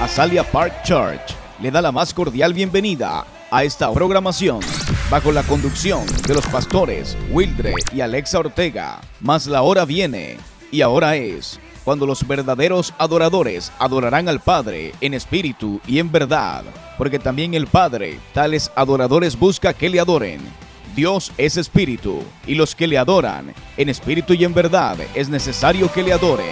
Azalia Park Church le da la más cordial bienvenida a esta programación bajo la conducción de los pastores Wildre y Alexa Ortega. Mas la hora viene y ahora es cuando los verdaderos adoradores adorarán al Padre en espíritu y en verdad, porque también el Padre tales adoradores busca que le adoren. Dios es espíritu, y los que le adoran en espíritu y en verdad es necesario que le adoren.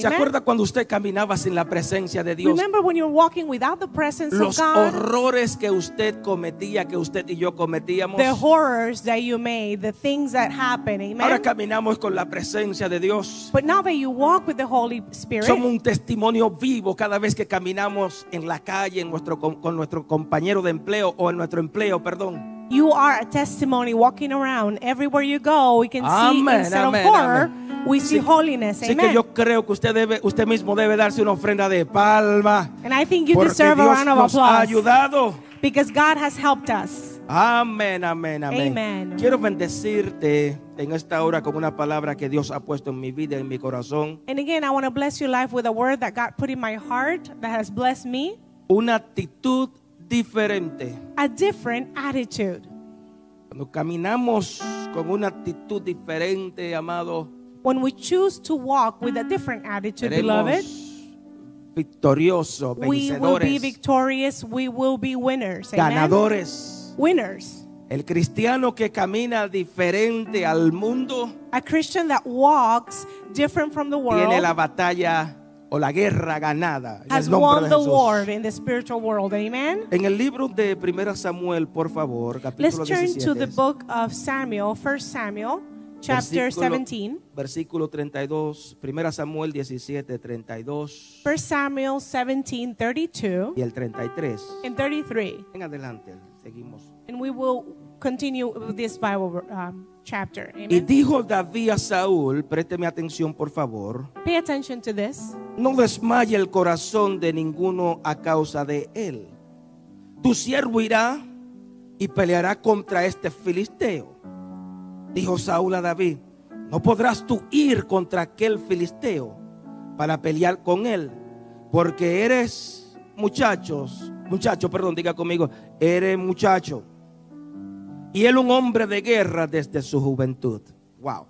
¿Se acuerda cuando usted caminaba sin la presencia de Dios? Remember when you're walking without the presence Los of God, horrores que usted cometía, que usted y yo cometíamos. the horrors that you made, the things that happen. Amen. Ahora caminamos con la presencia de Dios. but now that you walk with the Holy Spirit, Somos un testimonio vivo cada vez que caminamos en la calle en nuestro, con, con nuestro compañero de empleo o en nuestro empleo, perdón. You are a testimony walking around. Everywhere you go, we can see instead amen, of horror, amen. we see holiness. Así Amen. que yo creo que usted debe, usted mismo debe darse una ofrenda de palma. and I think you Porque deserve a Dios round of nos ha applause ayudado. because God has helped us. Amén, amén, amén. Amen. Quiero bendecirte en esta hora con una palabra que Dios ha puesto en mi vida, en mi corazón. And again, I want to bless your life with a word that God put in my heart that has blessed me. Una actitud diferente. A different attitude. Cuando caminamos con una actitud diferente, amado, When we choose to walk with a different attitude, beloved, seremos victoriosos, we will be victorious. We will be winners. Amen? ganadores. Winners. El cristiano que camina diferente al mundo A Christian that walks different from the tiene la world batalla o la guerra ganada. En has el nombre won de the Jesús. war in the spiritual world. Amen. En el libro de 1 Samuel, por favor, Let's capítulo turn to 17, the book of Samuel, 1 Samuel, chapter versículo, 17. versículo 32, 1 Samuel 17, 32 1 Samuel 17, 32 y el 33. and 33. En adelante, seguimos. And we will continue with this Bible um, chapter. Y dijo David a Saúl, présteme atención por favor, Pay attention to this. no desmaye el corazón de ninguno a causa de él. Tu siervo irá y peleará contra este filisteo. Dijo Saúl a David, no podrás tú ir contra aquel filisteo para pelear con él, porque eres muchachos, muchacho, perdón, diga conmigo, eres muchacho. Y él un hombre de guerra desde su juventud. Wow.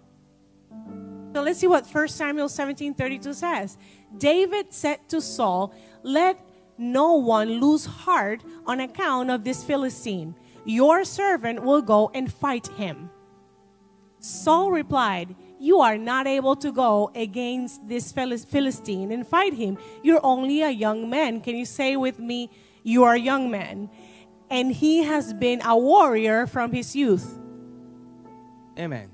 So let's see what 1 Samuel 17 32 says. David said to Saul, Let no one lose heart on account of this Philistine. Your servant will go and fight him. Saul replied, You are not able to go against this Philistine and fight him. You're only a young man. Can you say with me, You are a young man? And he has been a warrior from his youth. Amén.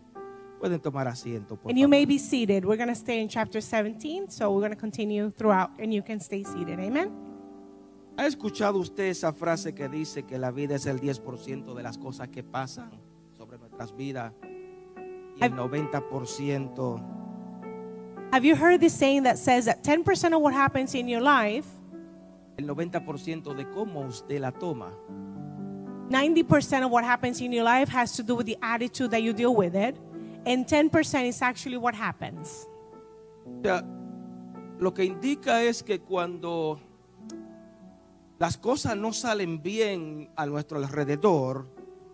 Pueden tomar asiento, por And you favor. may be seated. We're going to stay in chapter 17, so we're going to continue throughout, and you can stay seated. Amen. ¿Ha escuchado usted esa frase que dice que la vida es el 10% de las cosas que pasan sobre nuestras vidas y el 90% Have you heard this saying that says that 10% of what happens in your life, el 90% de cómo usted la toma? 90% of what happens in your life has to do with the attitude that you deal with it, and 10% is actually what happens. O lo que indica es que cuando las cosas no salen bien a nuestro alrededor,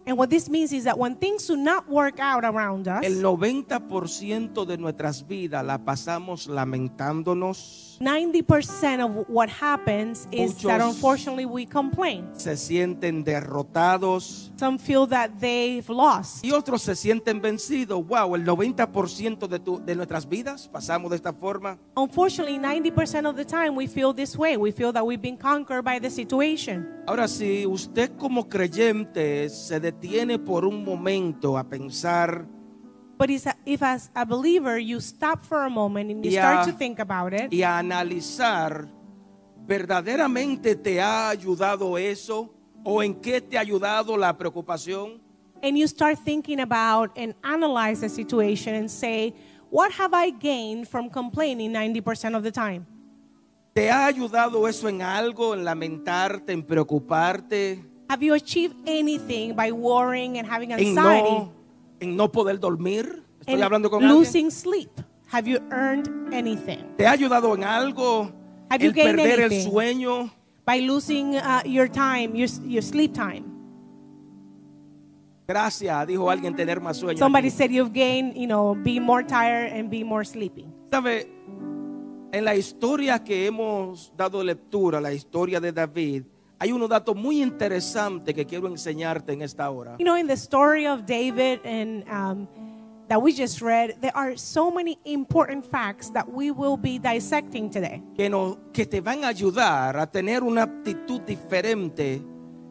And what this means is that when things do not work out around us, el 90% de nuestras vidas la pasamos lamentándonos, 90% of what happens is that unfortunately we complain. se sienten derrotados, Some feel that they've lost. Y otros se sienten vencidos. Wow, el 90% de, tu- de nuestras vidas pasamos de esta forma. Unfortunately, 90% of the time we feel this way. We feel that we've been conquered by the situation. Ahora, si usted como creyente se detiene por un momento a pensar But if, as a believer, you stop for a moment and you y start a, to think about it, y a analizar, ¿verdaderamente te ha ayudado eso? ¿O en qué te ha ayudado la preocupación? and you start thinking about and analyze the situation and say, what have I gained from complaining 90% of the time? ¿Te ha ayudado eso en algo, en lamentarte, en preocuparte? Have you achieved anything by worrying and having en anxiety no, en no poder dormir? Estoy and hablando con alguien. losing sleep? Have you earned anything ¿Te ha ayudado en algo Have you el gained perder el anything? sueño? by losing uh, your time, your your sleep time? Gracias, dijo alguien, tener más sueño. Somebody aquí. said you've gained, you know, be more tired and be more sleepy. ¿Sabe? En la historia que hemos dado lectura, la historia de David, hay unos datos muy interesantes que quiero enseñarte en esta hora. You know, in the story of David and um, that we just read, there are so many important facts that we will be dissecting today. Que, nos, que te van a ayudar a tener una actitud diferente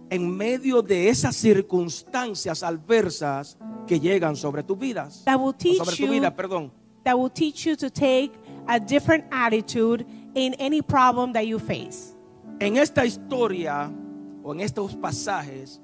en medio de esas circunstancias adversas que llegan sobre tus vidas. That will teach sobre tu you- vida, perdón. That will teach you to take a different attitude in any problem that you face. En esta historia o en estos pasajes,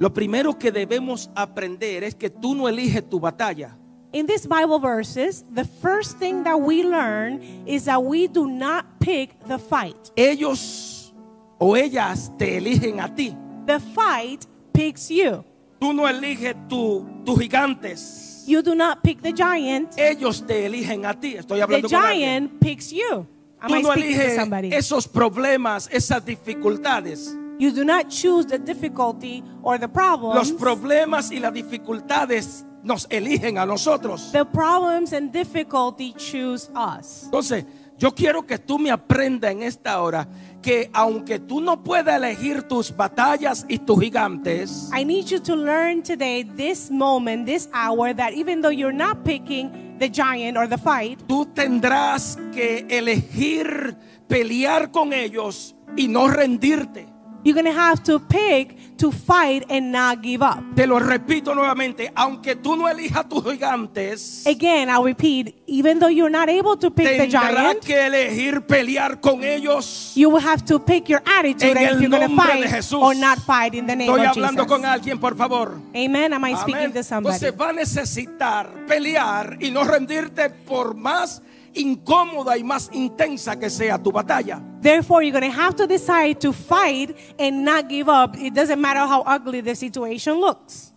lo primero que debemos aprender es que tú no eliges tu batalla. In these Bible verses, the first thing that we learn is that we do not pick the fight. Ellos o ellas te eligen a ti. The fight picks you. Tú no eliges tu- tus gigantes. You do not pick the giant. Ellos te eligen a ti. Estoy The hablando con alguien. giant picks you. Am Tú I no eliges esos problemas, esas dificultades. You do not choose the difficulty or the problems. Los problemas y las dificultades nos eligen a nosotros. the problems and difficulty choose us. Entonces, yo quiero que tú me aprendas en esta hora que aunque tú no puedas elegir tus batallas y tus gigantes, I need you to learn today, this moment, this hour, that even though you're not picking the giant or the fight, tú tendrás que elegir pelear con ellos y no rendirte. You're to have to pick to fight and not give up. Te lo repito nuevamente, aunque tú no elijas tus gigantes, Again, I'll repeat, even though you're not able to pick the giant, que elegir pelear con ellos. you will have to pick your attitude if you're de fight or not fight in the name Estoy of hablando con Jesus. alguien, por favor. Amen. Am I speaking Amén. to somebody? Entonces va a necesitar pelear y no rendirte por más incómoda y más intensa que sea tu batalla. Therefore, you're going to have to decide to fight and not give up. It doesn't matter how ugly the situation looks.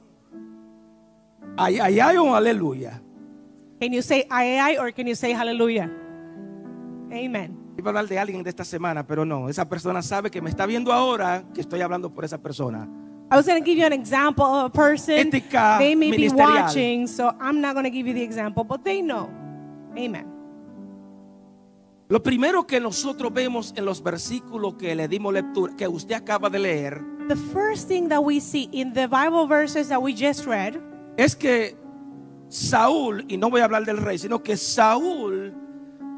Ay, ay, ay, un aleluya. Can you say ay, ay, or can you say hallelujah? Amen. Iba a hablar de alguien de esta semana, pero no. Esa persona sabe que me está viendo ahora que estoy hablando por esa persona. I was going to give you an example of a person. Ética they may be watching, so I'm not going to give you the example, but they know. Amen. Lo primero que nosotros vemos en los versículos que le dimos lectura, que usted acaba de leer, The first thing that we see in the Bible verses that we just read es que Saúl, y no voy a hablar del rey, sino que Saúl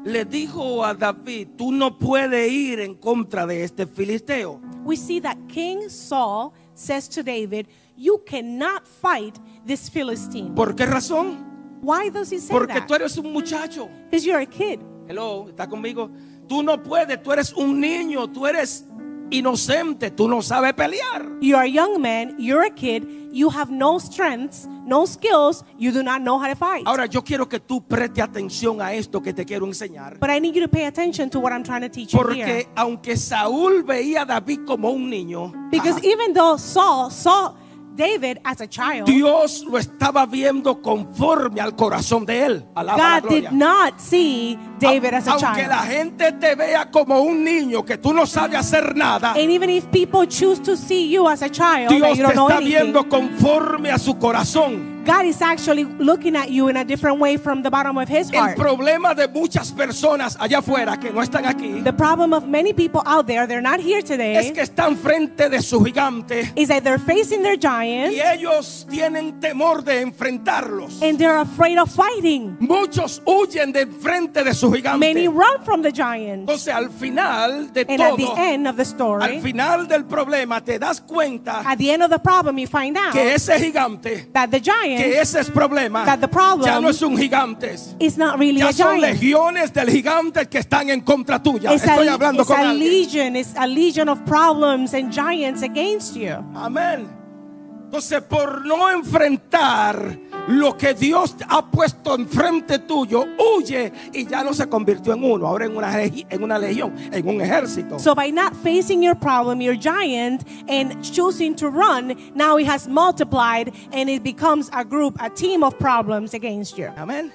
le dijo a David, tú no puedes ir en contra de este filisteo. we see that King Saul says to David, You cannot fight this Philistine. ¿Por qué razón? Why does he say Porque that? tú eres un muchacho. Because you're a kid. Hello, ¿está conmigo? Tú no puedes, tú eres un niño, tú eres inocente, tú no sabes pelear. You're a young man, you're a kid, you have no strengths, no skills, you do not know how to fight. Ahora yo quiero que tú preste atención a esto que te quiero enseñar. But I need you to pay attention to what I'm trying to teach you here. Porque aunque Saúl veía a David como un niño, Because ajá, even though Saul saw David as a child, Dios lo estaba viendo conforme al corazón de él. Alaba la God did not see David as a Aunque child. la gente te vea como un niño que tú no sabes hacer nada, And even if people choose to see you as a child, that Dios you te know está anything, viendo conforme a su corazón. God is actually looking at you in a different way from the bottom of His El heart. problema de muchas personas allá afuera que no están aquí The problem of many people out there, they're not here es today, que están frente de su gigante is that they're facing their giant y ellos tienen temor de enfrentarlos. and they're afraid of fighting. Muchos huyen de frente de su gigante. Many run from the giant. Entonces al final de And at the end of the al story, final del problema te das cuenta at the end of the problem, you find out que ese gigante, that the que ese es problema, That the problem ya no es un gigante. is not really Ya a son giant. legiones del gigante que están en contra tuya. It's Estoy a, hablando it's con a alguien. legion, it's a legion of problems and giants against you. Amén. Entonces, por no enfrentar lo que Dios ha puesto enfrente tuyo, huye y ya no se convirtió en uno, ahora en una, en una legión, en un ejército. So by not facing your problem, your giant, and choosing to run, now it has multiplied and it becomes a group, a team of problems against you. Amén.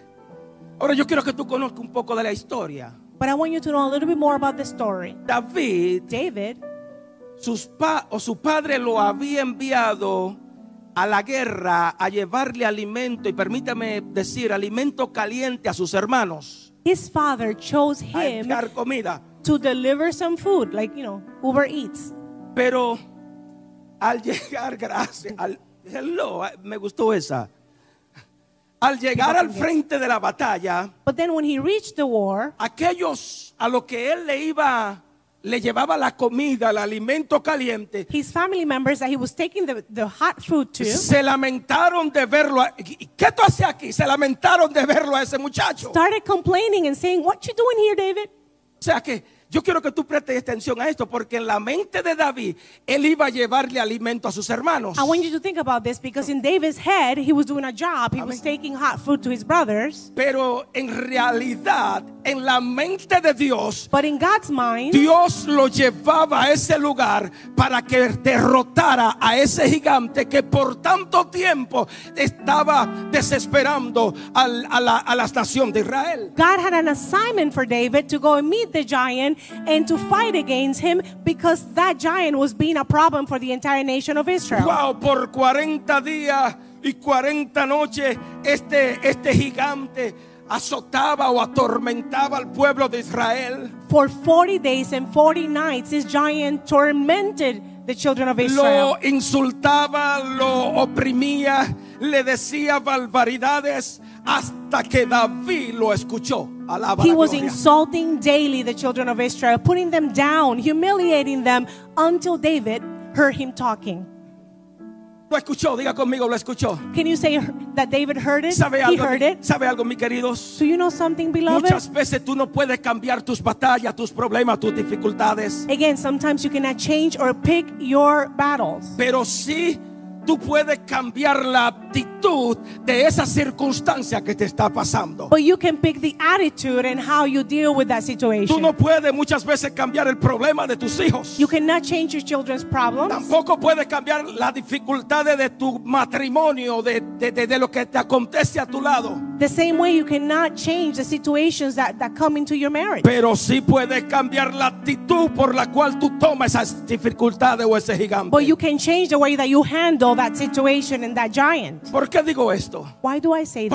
Ahora yo quiero que tú conozcas un poco de la historia. But I want you to know a little bit more about the story. David, David, sus pa- o su padre lo había enviado a la guerra a llevarle alimento y permítame decir alimento caliente a sus hermanos, his father chose him comida. to deliver some food, like, you know, Uber Eats. Pero al llegar, gracias, al, hello, me gustó esa. Al llegar al frente de la batalla, But then when he reached the war, aquellos a los que él le iba, le llevaba la comida, el alimento caliente, his family members that he was taking the, the hot food to se lamentaron de verlo. a- ¿Y ¿Qué tú haces aquí? Se lamentaron de verlo a ese muchacho. O started complaining and saying, What you doing here, David? sea que yo quiero que tú prestes atención a esto, porque en la mente de David, él iba a llevarle alimento a sus hermanos. I want you to think about this because in David's head, he was doing a job. He was taking hot food to his brothers. Pero en realidad, en la mente de Dios, But in God's mind, Dios lo llevaba a ese lugar para que derrotara a ese gigante que por tanto tiempo estaba desesperando al- a, la, a la nación de Israel. God had an assignment for David to go and meet the giant and to fight against him because that giant was being a problem for the entire nation of Israel. Wow, por 40 días y 40 noches este, este gigante azotaba o atormentaba al pueblo de Israel. For 40 days and 40 nights, this giant tormented the children of Lo Israel. insultaba, lo oprimía, le decía barbaridades hasta que David lo escuchó. He was insulting daily the children of Israel, putting them down, humiliating them until David heard him talking. Lo escuchó, diga conmigo, lo escuchó. Can you say that David heard it? ¿Sabe He heard it. ¿Sabe algo, mis queridos? Do you know something, beloved? Muchas veces tú no puedes cambiar tus batallas, tus problemas, tus dificultades. Again, sometimes you cannot change or pick your battles. Pero sí tú puedes cambiar la actitud de esa circunstancia que te está pasando. But you can pick the attitude and how you deal with that Tú situation. no puedes muchas veces cambiar el problema de tus hijos. You cannot change your children's problems. Tampoco puedes cambiar las dificultades de tu matrimonio, de, de- de- de lo que te acontece a tu lado. The same way you cannot change the situations that, that come into your marriage. Pero sí puedes cambiar la actitud por la cual tú tomas esas dificultades o ese gigante. But you can change the way that you handle that situation and that giant. ¿Por qué digo esto?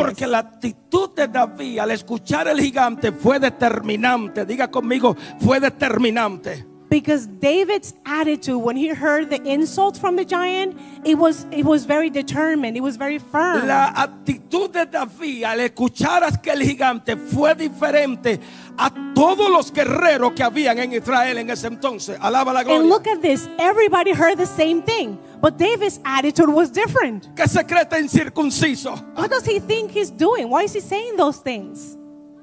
Porque la actitud de David al escuchar el gigante fue determinante. Diga conmigo, fue determinante. Because David's attitude when he heard the insult from the giant, it was it was very determined. It was very firm. La actitud de David al escuchar a aquel gigante fue diferente a todos los guerreros que habían en Israel en ese entonces. Alaba la and gloria. look at this. Everybody heard the same thing. But David's attitude was different. ¿Qué secreto incircunciso? What does he think he's doing? Why is he saying those things?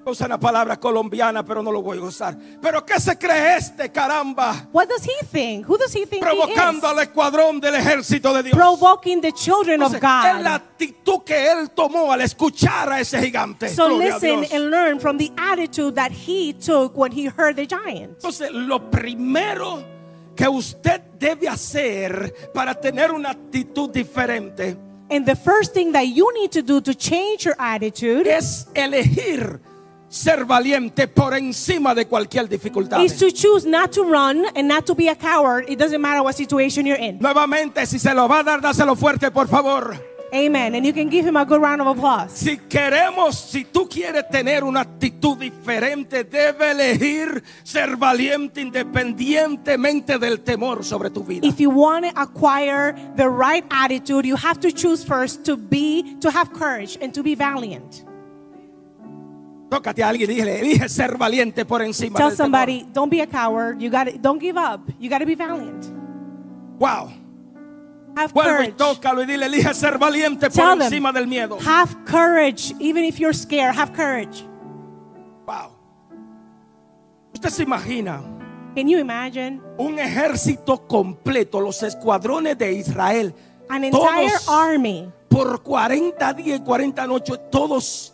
Usa una palabra colombiana, pero no lo voy a usar. Pero ¿qué se cree este caramba? What does he think? Who does he think he Provocando is? al escuadrón del ejército de Dios. Provoking the children of Entonces, es la God. actitud que él tomó al escuchar a ese gigante. So Gloria listen and learn from the attitude that he took when he heard the giant. Entonces, lo primero que usted debe hacer para tener una actitud diferente And the first thing that you need to do to change your attitude es elegir ser valiente por encima de cualquier dificultad. is to choose not to run and not to be a coward. It doesn't matter what situation you're in. Nuevamente, si se lo va a dar, dáselo fuerte, por favor. Amen. And you can give him a good round of applause. Si queremos, si tú quieres tener una actitud diferente, debe elegir ser valiente independientemente del temor sobre tu vida. If you want to acquire the right attitude, you have to choose first to be, to have courage and to be valiant. Tócate a alguien y dile, elige ser valiente por encima Tell del temor. somebody, don't be a coward. You got don't give up. You got to be valiant. Wow. Have Vuelve y courage. tócalo y dile, elige ser valiente por Tell them, encima del miedo. have courage, even if you're scared. Have courage. Wow. Usted se imagina Can you imagine un ejército completo, los escuadrones de Israel, An entire Todos. army. por 40 días y 40 noches, todos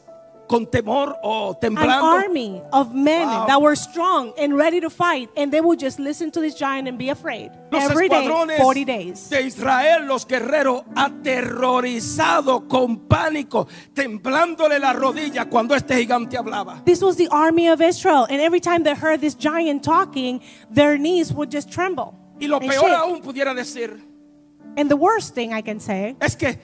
con temor o An army of men Wow. that were strong and ready to fight, and they would just listen to this giant and be afraid. Los Every day, escuadrones 40 days. de Israel, los guerreros aterrorizados con pánico, temblándole la rodilla cuando este gigante hablaba. This was the army of Israel, and every time they heard this giant talking, their knees would just tremble. Y lo and peor shake. aún pudiera decir And the worst thing I can say es que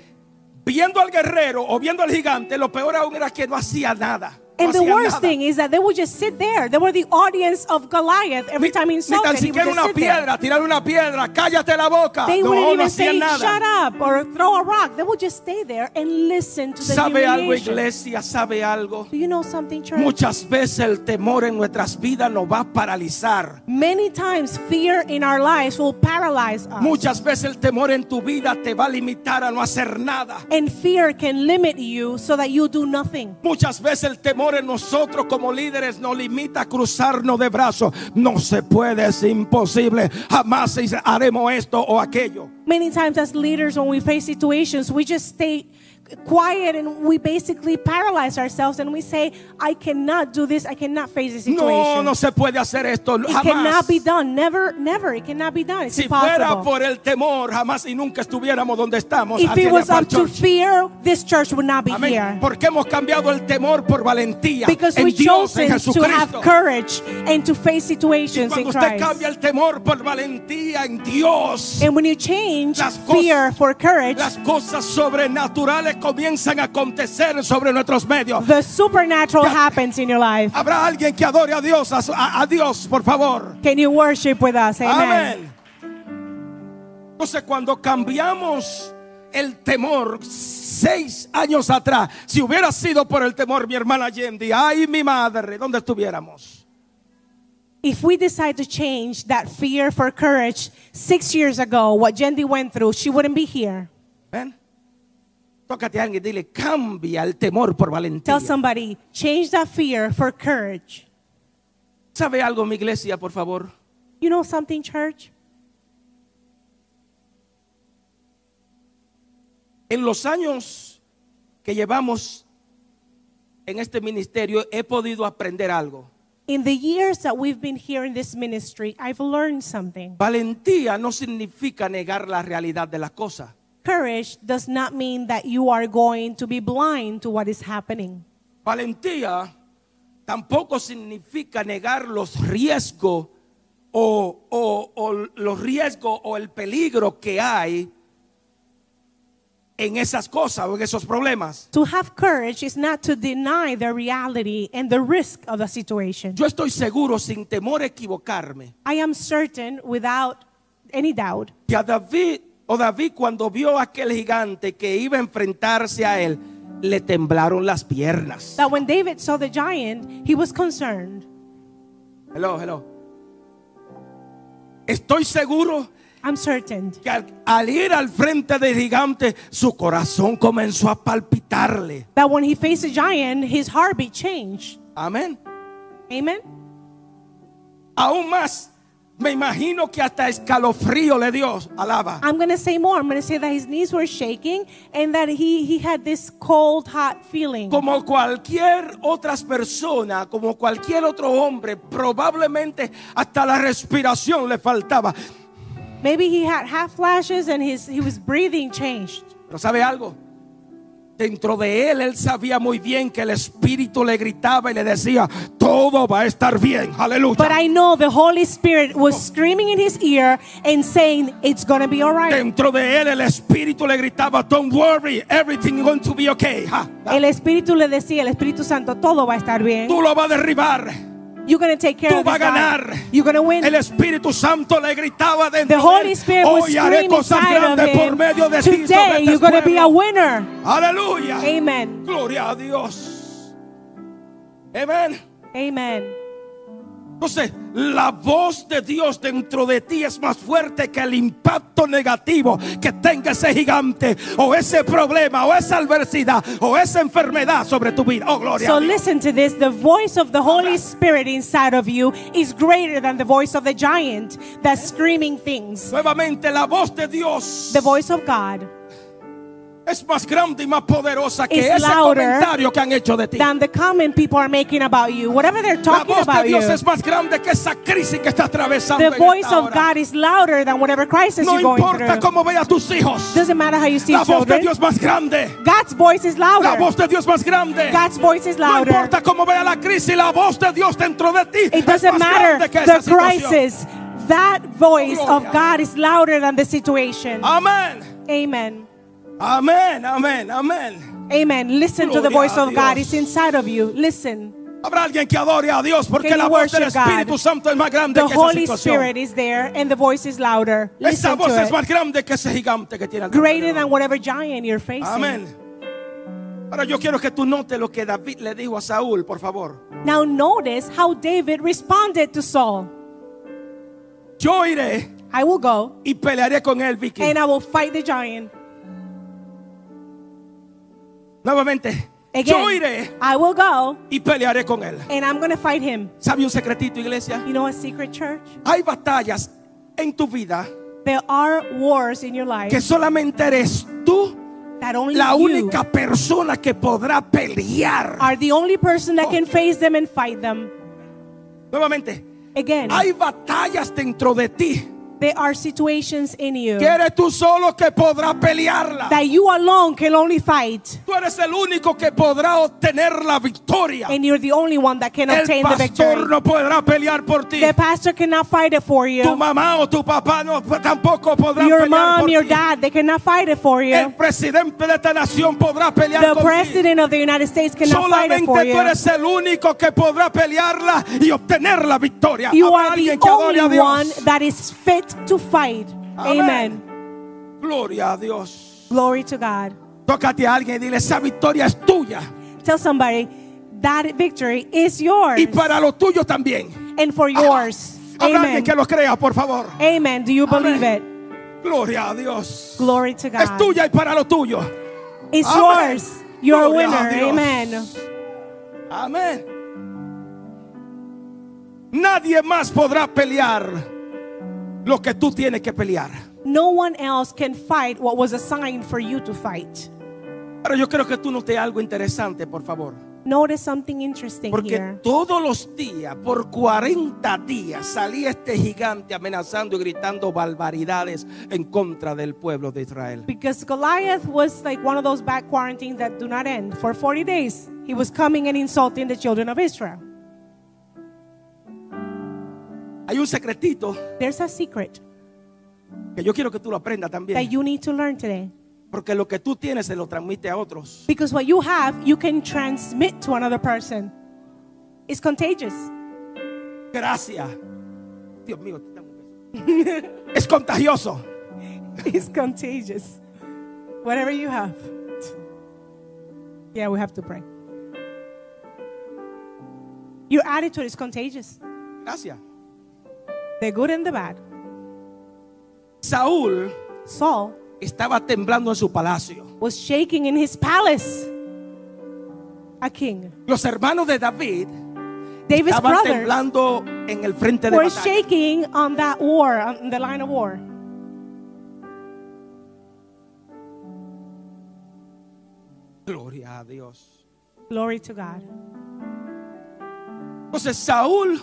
viendo al guerrero o viendo al gigante, lo peor aún era que no hacía nada. No And the worst nada. thing is that they would just sit there. They were the audience of Goliath. Every Ni- time he ni insulted, tan siquiera una piedra, tirar una piedra, cállate la boca. They no, wouldn't no even say, nada. shut up, or throw a rock. They would just stay there and listen to the ¿Sabe algo, iglesia? ¿Sabe algo? Do you know something, church? Muchas veces el temor en nuestras vidas nos va a paralizar. Many times, fear in our lives will paralyze us. Muchas veces el temor en tu vida te va a limitar a no hacer nada. and fear can limit you so that you do nothing. Muchas veces el temor en nosotros como líderes nos limita a cruzarnos de brazos. No se puede, es imposible. Jamás haremos esto o aquello. Many times, as leaders, when we face situations, we just stay quiet and we basically paralyze ourselves and we say, I cannot do this, I cannot face this situation. No, no se puede hacer esto. It Jamás. cannot be done. Never, never. It cannot be done. It's Si fuera impossible. por el temor, jamás y nunca estuviéramos donde estamos. if it en was up to fear, this church would not be Amén. here. Porque hemos cambiado el temor por valentía Because en we Dios, en chosen to have courage and to face situations in Cuando usted Christ. cambia el temor por valentía en Dios, And when you change fear for courage, las cosas sobrenaturales comienzan a acontecer sobre nuestros medios. the supernatural happens in your life. Habrá alguien que adore a Dios, a, a- Dios, por favor. Can you worship with us? Amen. Amén. Entonces, cuando cambiamos el temor seis años atrás, si hubiera sido por el temor, mi hermana Yendi, ay, mi madre, ¿dónde estuviéramos? If we decide to change that fear for courage six years ago, what Jendi went through, she wouldn't be here. ¿Ven? Tócate a alguien y dile, cambia el temor por valentía. Tell somebody, change that fear for courage. ¿Sabe algo, mi iglesia, por favor? You know something, church? En los años que llevamos en este ministerio, he podido aprender algo. In the years that we've been here in this ministry, I've learned something. Valentía no significa negar la realidad de las cosas. Courage does not mean that you are going to be blind to what is happening. Valentía tampoco significa negar los riesgos o, o- o los riesgos o el peligro que hay en esas cosas o en esos problemas. To have courage is not to deny the reality and the risk of the situation. Yo estoy seguro, sin temor a equivocarme, I am certain, without any doubt, que a David o David cuando vio a aquel gigante que iba a enfrentarse a él, le temblaron las piernas. that when David saw the giant, he was concerned. Hello, hello. Estoy seguro I'm certain que al, al ir al frente del gigante, su corazón comenzó a palpitarle. that when he faced the giant, his heartbeat changed. Amén. Amen. Aún más, me imagino que hasta escalofrío le dio. Alaba. I'm going to say more. I'm going to say that his knees were shaking and that he, he had this cold, hot feeling. Como cualquier otras persona, como cualquier otro hombre, probablemente hasta la respiración le faltaba. Maybe he had half flashes and his, he was breathing changed. Pero ¿sabe algo? Dentro de él, él sabía muy bien que el Espíritu le gritaba y le decía, todo va a estar bien. Aleluya. But I know the Holy Spirit was screaming in his ear and saying, It's going to be all right. Dentro de él, el Espíritu le gritaba, don't worry, everything is going to be okay. Ja. El Espíritu le decía, el Espíritu Santo, todo va a estar bien. Tú lo vas a derribar. You're going to take care Tú of vas a ganar. You're to win. El Espíritu Santo le gritaba dentro The Holy Spirit was hoy haré cosas grandes por medio de ti sobre este you're going to be a pueblo". winner. Aleluya. Amen. Gloria a Dios. Amén. Amen. Entonces, la voz de Dios dentro de ti es más fuerte que el impacto negativo que tenga ese gigante o ese problema o esa adversidad o esa enfermedad sobre tu vida. Oh, gloria. So listen to this. The voice of the Holy Spirit inside of you is greater than the voice of the giant that's screaming things. Nuevamente, la voz de Dios The voice of God es más grande y más poderosa que ese comentario que han hecho de ti. than the comment people are making about you. Whatever they're La talking voz de about you. Dios es más grande que esa crisis que está atravesando. The en voice esta of hora. God is louder than whatever crisis No you're going importa through. cómo veas tus hijos. Doesn't matter how you see La voz de children. Dios más grande. God's voice is La louder. voz de Dios más grande. God's voice is No louder. importa cómo vea la crisis, la voz de Dios dentro de ti It es doesn't más matter que the crisis. That voice of Gloria. God is louder than the situation. Amén. Amen. Amén, amén, amén. Amen. Listen to the voice of God. It's inside of you. Listen. Habrá alguien que adore a Dios porque la voz del worship God? Espíritu Santo es más grande The que esa Holy situación. Spirit is there and the voice is louder. Esa Listen voz to es más grande que ese gigante que tiene Greater than whatever giant you're facing. Amén. Ahora yo quiero que tú notes lo que David le dijo a Saúl, por favor. Now notice how David responded to Saul. Yo iré I will go y pelearé con él, Vicky. and I will fight the giant. Nuevamente, yo Again, iré I will go y pelearé con él. and I'm to fight him. ¿Sabe un secretito, iglesia? You know a secret church? Hay batallas en tu vida There are wars in your life que solamente eres tú that only la you única persona que podrá pelear. are the only person that Oh. can face them and fight them. Nuevamente, Again, hay batallas dentro de ti there are situations in you que eres tú solo que podrá pelearla. that you alone can only fight, Tú eres el único que podrá obtener la victoria. and you're the only one that can El obtain the pastor victory. no podrá pelear por ti. The pastor cannot fight it for Tu you. mamá o tu papá no, tampoco podrán Your pelear mom, por your ti. dad, they cannot fight it for El you. presidente de esta nación podrá pelear The contigo. president of the United States cannot fight it Solamente for tú you. eres el único que podrá pelearla y obtener la victoria. You Habrá are the only one that is fit to fight. Amén. Amen. Gloria a Dios. Glory to God. Tócate a alguien y dile, esa victoria es tuya. Tell somebody that victory is yours Y para los tuyos también. and for yours. Habrá alguien Amen. que lo crea, por favor. Amen. Do you believe Amén. it? Gloria a Dios. Glory to Es God. tuya y para lo tuyo. It's Amén. yours. You're a Gloria a winner. Dios. Amen. Amén. Nadie más podrá pelear lo que tú tienes que pelear. No one else can fight what was assigned for you to fight. Pero yo creo que tú notes algo interesante, por favor. Notice something interesting Porque here. todos los días, por 40 días, salía este gigante amenazando y gritando barbaridades en contra del pueblo de Israel. Because Goliath was like one of those bad quarantines that do not end. For 40 days, he was coming and insulting the children of Israel. Hay un secretito There's a secret que yo quiero que tú lo aprendas that también. you need to learn today. Porque lo que tú tienes se lo transmite a otros. Because what you have, you can transmit to another person. It's contagious. Gracias. Dios mío. te damos un beso. es contagioso. It's contagious. Whatever you have. Yeah, we have to pray. Your attitude is contagious. Gracias. The good and the bad. Saúl Saul estaba temblando en su palacio. was shaking in his palace. A king. Los hermanos de David David's estaban brothers temblando en el frente de were batalla. shaking on that war, on the line of war. Gloria a Dios. Glory to God. Entonces Saúl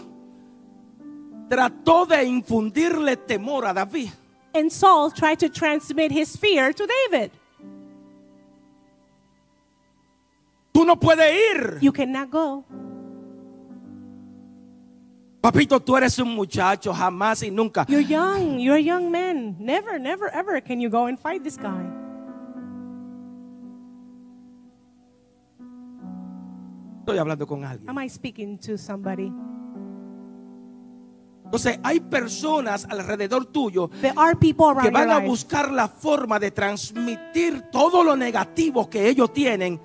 trató de infundirle temor a David. And Saul tried to transmit his fear to David. Tú no puedes ir. You cannot go. Papito, tú eres un muchacho, jamás y nunca. You're young. You're a young man. Never, never, ever can you go and fight this guy. Estoy hablando con alguien. Am I speaking to somebody? Entonces hay personas alrededor tuyo There are people que van a buscar la forma de transmitir todo lo negativo que ellos tienen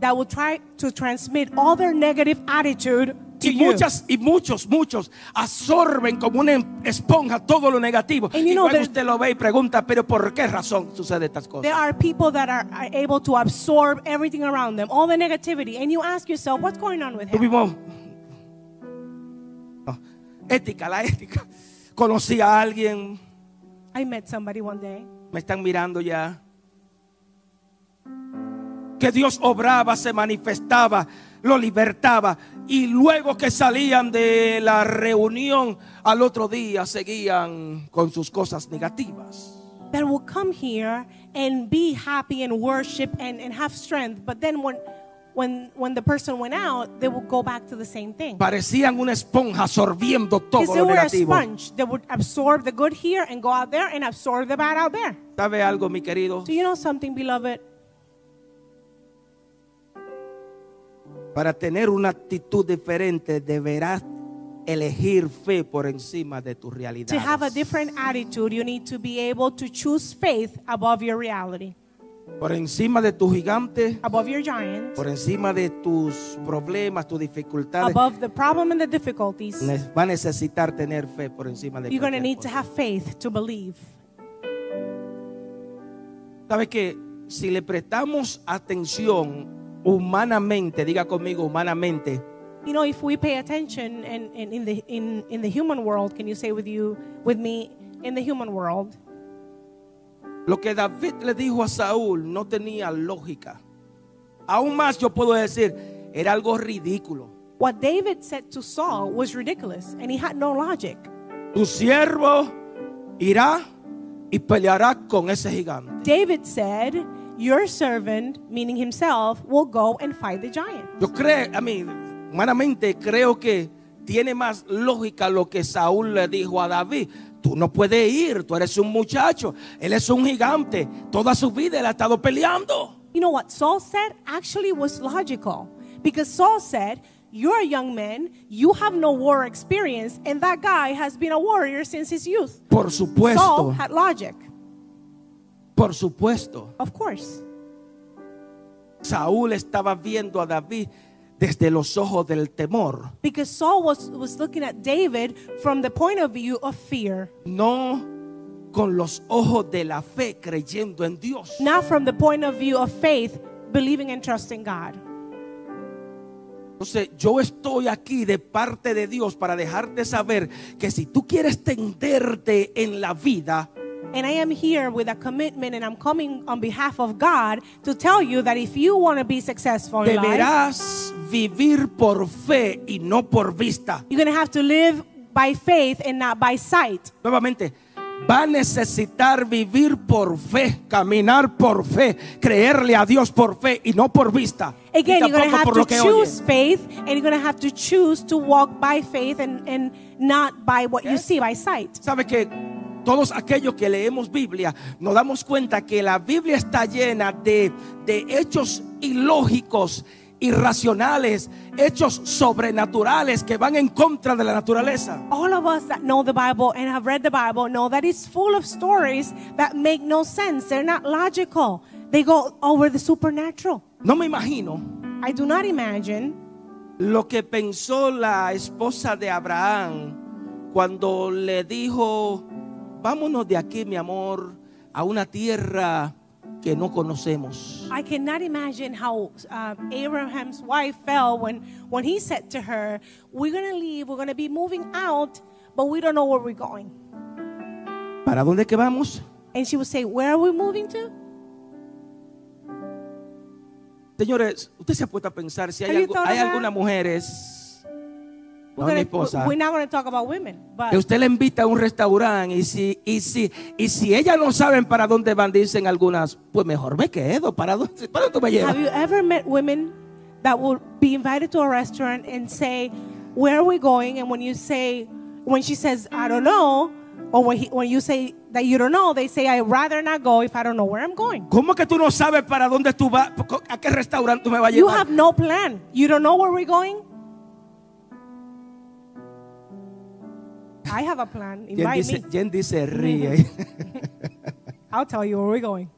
that will try to transmit all their negative attitude Y muchas y muchos, muchos absorben como una esponja todo lo negativo. And you y know there- usted lo ve y pregunta, pero ¿por qué razón sucede estas cosas? There are people that are, are able to absorb everything around them, all the negativity, and you ask yourself, what's going on with him? Tuvimos ética, la ética. Conocí a alguien, I met somebody one day. me están mirando ya. Que Dios obraba, se manifestaba, lo libertaba. Y luego que salían de la reunión, al otro día seguían con sus cosas negativas. that will come here and be happy and worship and, and have strength. But then when when when the person went out, they would go back to the same thing. Parecían una esponja absorbiendo todo Because they lo were a negativo. sponge. They would absorb the good here and go out there and absorb the bad out there. ¿Sabe algo, mi querido? Do you know something, beloved? Para tener una actitud diferente deberás elegir fe por encima de tu realidad. To have a different attitude, you need to be able to choose faith above your reality, Por encima de tu gigante, above your giant, por encima de tus problemas, tus dificultades. above the problem and the difficulties. Va a necesitar tener fe por encima de You're going to need to have faith to believe. ¿Sabe que si le prestamos atención humanamente, diga conmigo humanamente, You know, if we pay attention and, and in the in, in the human world, can you say with you with me in the human world? Lo que David le dijo a Saúl no tenía lógica. Aún más yo puedo decir, era algo ridículo. What David said to Saul was ridiculous and he had no logic. Tu siervo irá y peleará con ese gigante. David said, Your servant, meaning himself, will go and fight the giant. Yo creo, a mí, humanamente creo que tiene más lógica lo que Saúl le dijo a David. Tú no puedes ir, tú eres un muchacho, él es un gigante. Toda su vida él ha estado peleando. You know what Saul said actually was logical because Saul said, You're a young man, you have no war experience, and that guy has been a warrior since his youth. Por Saul supuesto, had logic, por supuesto. of course. Saúl estaba viendo a David desde los ojos del temor, Because Saul was, was looking at David from the point of view of fear, no con los ojos de la fe creyendo en Dios. not from the point of view of faith, believing and trusting God. Entonces yo estoy aquí de parte de Dios para dejarte saber que si tú quieres tenderte en la vida, And I am here with a commitment, and I'm coming on behalf of God to tell you that if you want to be successful in life, vivir por fe y no por vista. you're going to have to live by faith and not by sight. Nuevamente, va a necesitar vivir por fe, caminar por fe, creerle a Dios por fe y no por vista. Again, you're going to have to choose oye. faith, and you're going to have to choose to walk by faith and, and not by what you see, by sight. ¿Sabe que todos aquellos que leemos Biblia nos damos cuenta que la Biblia está llena de, de hechos ilógicos, irracionales, hechos sobrenaturales que van en contra de la naturaleza? All of us that know the Bible and have read the Bible know that it's full of stories that make no sense. They're not logical. They go over the supernatural. No me imagino I do not imagine lo que pensó la esposa de Abraham cuando le dijo, vámonos de aquí, mi amor, a una tierra que no conocemos. I cannot imagine how uh, Abraham's wife felt when, when he said to her, We're going to leave, we're going to be moving out, but we don't know where we're going. ¿Para dónde que vamos? And she would say, Where are we moving to? Señores, usted se ha puesto a pensar si hay, algo- hay algunas mujeres, no mi gonna, esposa, we're not going to talk about women, but usted le invita a un restaurante y si, y si, y si ellas no saben para dónde van, dicen algunas, pues mejor me quedo. ¿Para dónde, para dónde me llevas? have you ever met women that will be invited to a restaurant and say, Where are we going? And when you say, when she says, I don't know, or when, he, when you say that you don't know, they say, I'd rather not go if I don't know where I'm going. ¿Cómo que tú no sabes para dónde tú vas? ¿A qué restaurante tú me vas a You llevar? have no plan. You don't know where we're going? I have a plan. Jen Invite dice, me. Jen dice ríe. I'll tell you where we're going.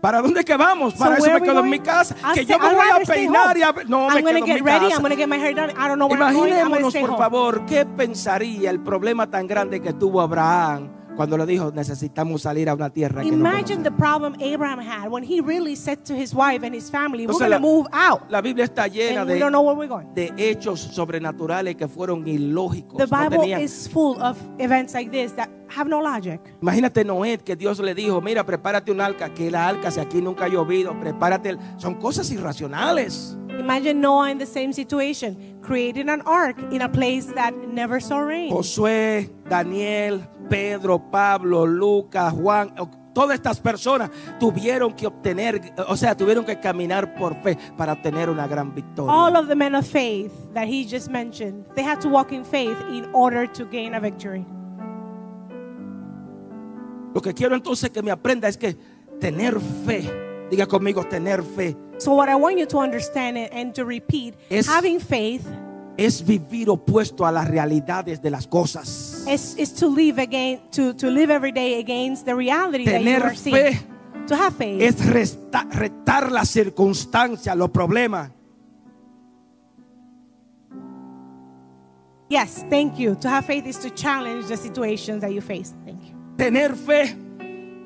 ¿Para dónde que vamos? Para So eso where me are we quedo en going? mi casa. Que yo me I'd voy a rather stay peinar home. y a... No, me I'm gonna quedo en get mi ready. casa. Gonna get my hair done. I don't know where I'm going. I'm gonna Imaginémonos, stay por home. favor, qué pensaría el problema tan grande que tuvo Abraham cuando le dijo, necesitamos salir a una tierra que no Imagine the conocemos". problem Abraham had when he really said to his wife and his family, "We're Entonces, going to la- move out, La Biblia está llena and we de, don't know where we're going." de hechos sobrenaturales que fueron ilógicos. The no Bible tenían- is full of events like this that have no logic. Imagínate Noé que Dios le dijo, mira, prepárate un arca, que la arca si aquí nunca ha llovido, prepárate. el-". Son cosas irracionales. Imagine Noah in the same situation, creating an ark in a place that never saw rain. Josué, Daniel, Pedro, Pablo, Lucas, Juan, todas estas personas tuvieron que obtener, o sea, tuvieron que caminar por fe para obtener una gran victoria. All of the men of faith that he just mentioned, they had to walk in faith in order to gain a victory. Lo que quiero entonces que me aprenda es que tener fe, diga conmigo, tener fe, So what I want you to understand and, and to repeat, Es- having faith es vivir opuesto a las realidades de las cosas. is, is to live again to, to live every day against the reality that you Tener are seeing. fe To have faith Es resta- retar las circunstancias, los problemas. Yes, thank you. To have faith is to challenge the situations that you face. Thank you. Tener fe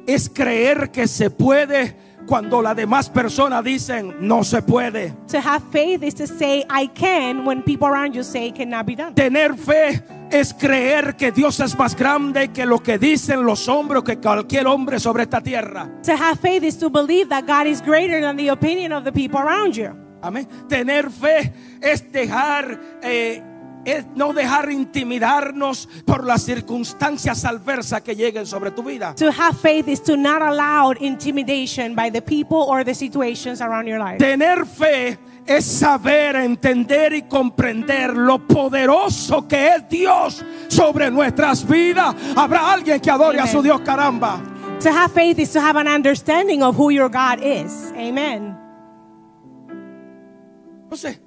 es creer que se puede cuando las demás personas dicen no se puede. To have faith is to say I can when people around you say it cannot be done. Tener fe es creer que Dios es más grande que lo que dicen los hombres, que cualquier hombre sobre esta tierra. To have faith is to believe that God is greater than the opinion of the people around you. Amén. Tener fe es dejar, eh, es no dejar intimidarnos por las circunstancias adversas que lleguen sobre tu vida. To have faith is to not allow intimidation by the people or the situations around your life. Tener fe es saber, entender y comprender lo poderoso que es Dios sobre nuestras vidas. Habrá alguien que adore a Amen. su Dios, caramba. To have faith is to have an understanding of who your God is. Amen. Entonces,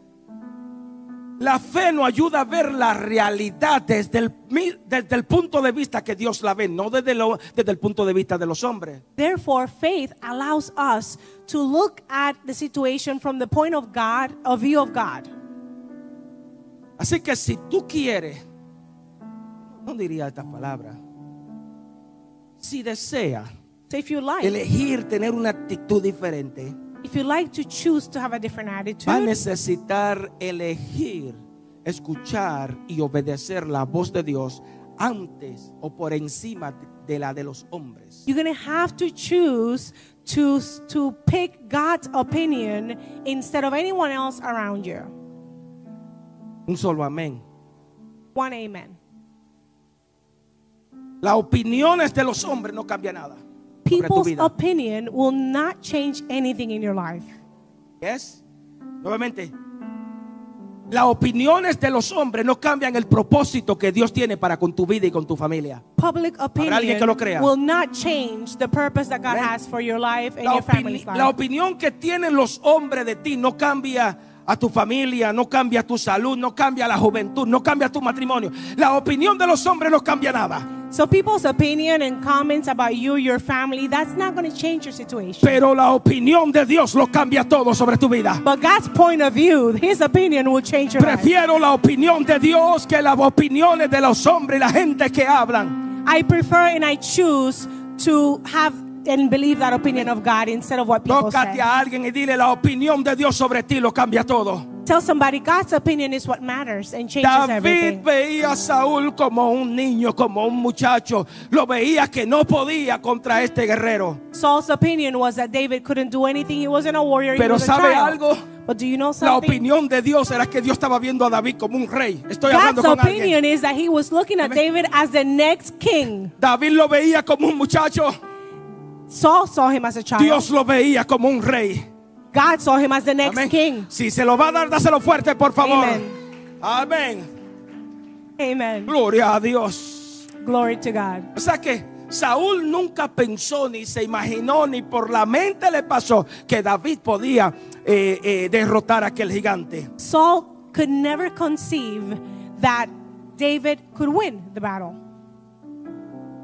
la fe nos ayuda a ver la realidad desde el, desde el punto de vista que Dios la ve, no desde, lo- desde el punto de vista de los hombres. Therefore, faith allows us to look at the situation from the point of God, of view of God. Así que si tú quieres, no diría esta palabra, si desea So if you like, elegir tener una actitud diferente, if you like to choose to have a different va a attitude, necesitar elegir, escuchar y obedecer la voz de Dios antes o por encima de la de los hombres. you're going to have to choose to, to pick God's opinion instead of anyone else around you. Un solo amén. One amen. Las opiniones de los hombres no cambian nada. People's opinion will not change anything in your life. Yes. Nuevamente, las opiniones de los hombres no cambian el propósito que Dios tiene para con tu vida y con tu familia. Public alguien que lo crea? opinion will not change the purpose that God has for your life and La, your family's life. la opinión que tienen los hombres de ti no cambia a tu familia, no cambia tu salud, no cambia la juventud, no cambia tu matrimonio. La opinión de los hombres no cambia nada. So people's opinion and comments about you, your family, that's not going to change your situation. Pero la opinión de Dios lo cambia todo sobre tu vida. But God's point of view, His opinion will change your life. Prefiero la opinión de Dios que las opiniones de los hombres y la gente que hablan. I prefer and I choose to have and believe that opinion of God instead of what people Tócate say. a alguien y dile la opinión de Dios sobre ti lo cambia todo. Tell somebody God's opinion is what matters and changes David everything. veía a Saúl como un niño, como un muchacho. Lo veía que no podía contra este guerrero. Saul's opinion was that David couldn't do anything. He wasn't a warrior. he Pero was a ¿sabe child. algo? But do you know La something? opinión de Dios era que Dios estaba viendo a David como un rey. Estoy hablando God's con alguien. opinion is that he was looking at David as the next king. David lo veía como un muchacho. Saul saw him as a child. Dios lo veía como un rey. God saw him as the next Amén. king. Si se lo va a dar, dáselo fuerte, por favor. Amen. Amén. Amen. Gloria a Dios. Glory to God. O sea que Saúl nunca pensó ni se imaginó ni por la mente le pasó que David podía eh, eh, derrotar a aquel gigante. Saul could never conceive that David could win the battle.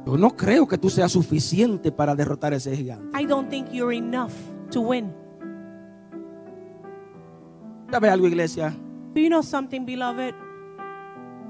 Yo no creo que tú seas suficiente para derrotar a ese gigante. I don't think you're enough to win. ¿Sabe algo, iglesia? Do you know something, beloved?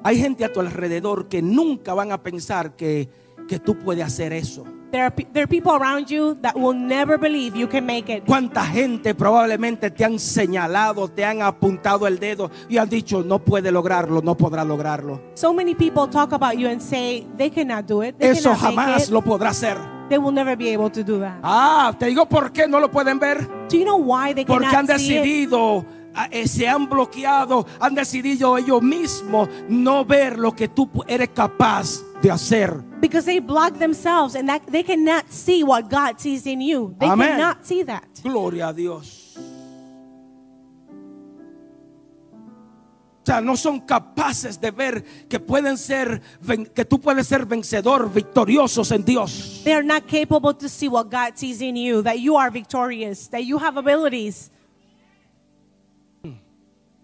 Hay gente a tu alrededor que nunca van a pensar que, que tú puedes hacer eso. There are, there are people around you that will never believe you can make it. ¿Cuánta gente probablemente te han señalado, te han apuntado el dedo y han dicho, no puede lograrlo, no podrá lograrlo? So many people talk about you and say they cannot do it. They Eso jamás it. lo podrá hacer. They will never be able to do that. Ah, te digo por qué no lo pueden ver. Do you know why they Porque han cannot see it? Se han bloqueado, han decidido ellos mismos no ver lo que tú eres capaz de hacer. Because they block themselves and that they cannot see what God sees in you. They Amen. cannot see that. Gloria a Dios. O sea, no son capaces de ver que pueden ser, que tú puedes ser vencedor, victoriosos en Dios. They are not capable to see what God sees in you, that you are victorious, that you have abilities.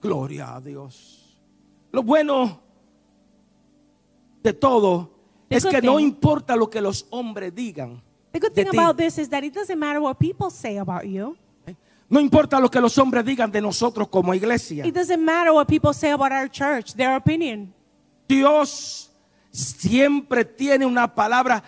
Gloria a Dios. Lo bueno de todo The es que no thing- importa lo que los hombres digan. The good de thing ti. about this is that it doesn't matter what people say about you. No importa lo que los hombres digan de nosotros como iglesia. It doesn't matter what people say about our church, their opinion. Dios siempre tiene una palabra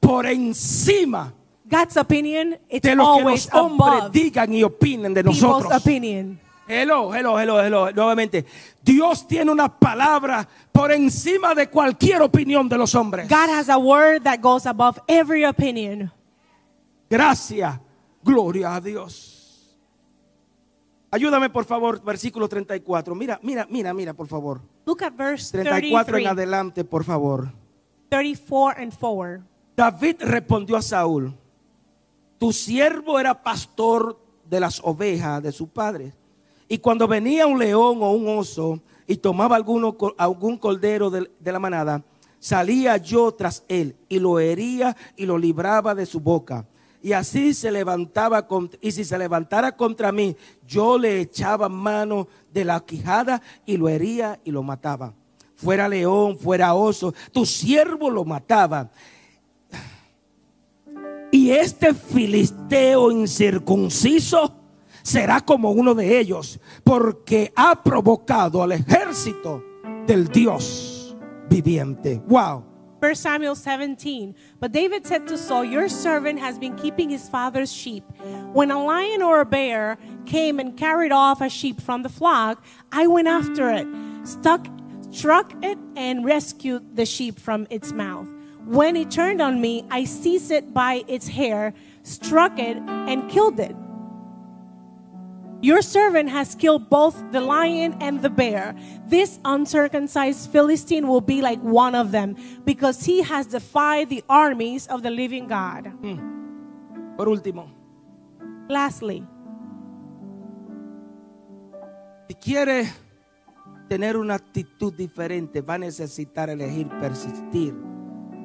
por encima God's opinion, it's de lo que los hombres digan y opinen de nosotros. opinion. Hello, hello, hello, hello. Nuevamente, Dios tiene una palabra por encima de cualquier opinión de los hombres. God has a word that goes above every opinion. Gracias, gloria a Dios. Ayúdame por favor, versículo 34. Mira, mira, mira, mira, por favor. Look at verse 34 en 33, adelante, por favor. 34 and forward. David respondió a Saúl, tu siervo era pastor de las ovejas de su padre. Y cuando venía un león o un oso y tomaba alguno, algún cordero de, la manada, salía yo tras él y lo hería y lo libraba de su boca. Y así se levantaba, cont- y si se levantara contra mí, yo le echaba mano de la quijada y lo hería y lo mataba. Fuera león, fuera oso, tu siervo lo mataba. Y este filisteo incircunciso será como uno de ellos, porque ha provocado al ejército del Dios viviente. Wow. 1 Samuel 17. But David said to Saul, Your servant has been keeping his father's sheep. When a lion or a bear came and carried off a sheep from the flock, I went after it, stuck, struck it, and rescued the sheep from its mouth. When it turned on me, I seized it by its hair, struck it, and killed it. Your servant has killed both the lion and the bear. This uncircumcised Philistine will be like one of them because he has defied the armies of the living God. Por último, Lastly, si quiere tener una actitud diferente, va a necesitar elegir persistir,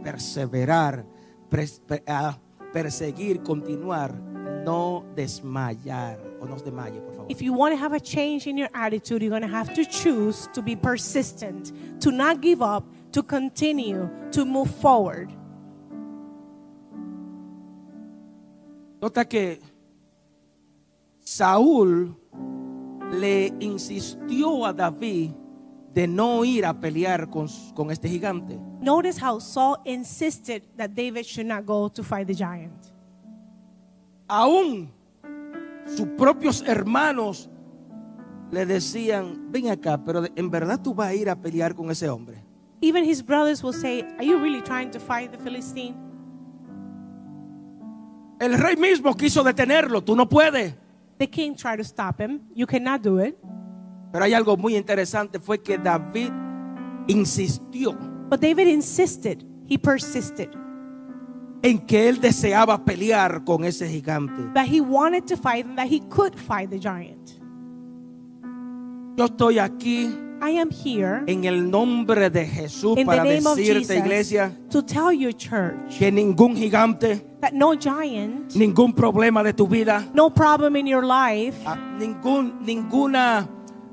perseverar, ah, perseguir, continuar, no desmayar. O no desmaye, por favor. if you want to have a change in your attitude, you're going to have to choose to be persistent, to not give up, to continue, to move forward. Nota que Saúl le insistió a David de no ir a pelear con, con este gigante. Notice how Saul insisted that David should not go to fight the giant. Aún sus propios hermanos le decían, ven acá, pero en verdad tú vas a ir a pelear con ese hombre. Even his brothers will say, Are you really trying to fight the Philistine? El rey mismo quiso detenerlo, tú no puedes. The king tried to stop him. You cannot do it. Pero hay algo muy interesante, fue que David insistió But David insisted, he persisted, en que él deseaba pelear con ese gigante. that he wanted to fight and that he could fight the giant. Yo estoy aquí I am here en el nombre de Jesús in the para of decirte, Jesus iglesia, to tell your church que ningún gigante, that no giant, ningún problema de tu vida, no problem in your life, ningún, ninguna,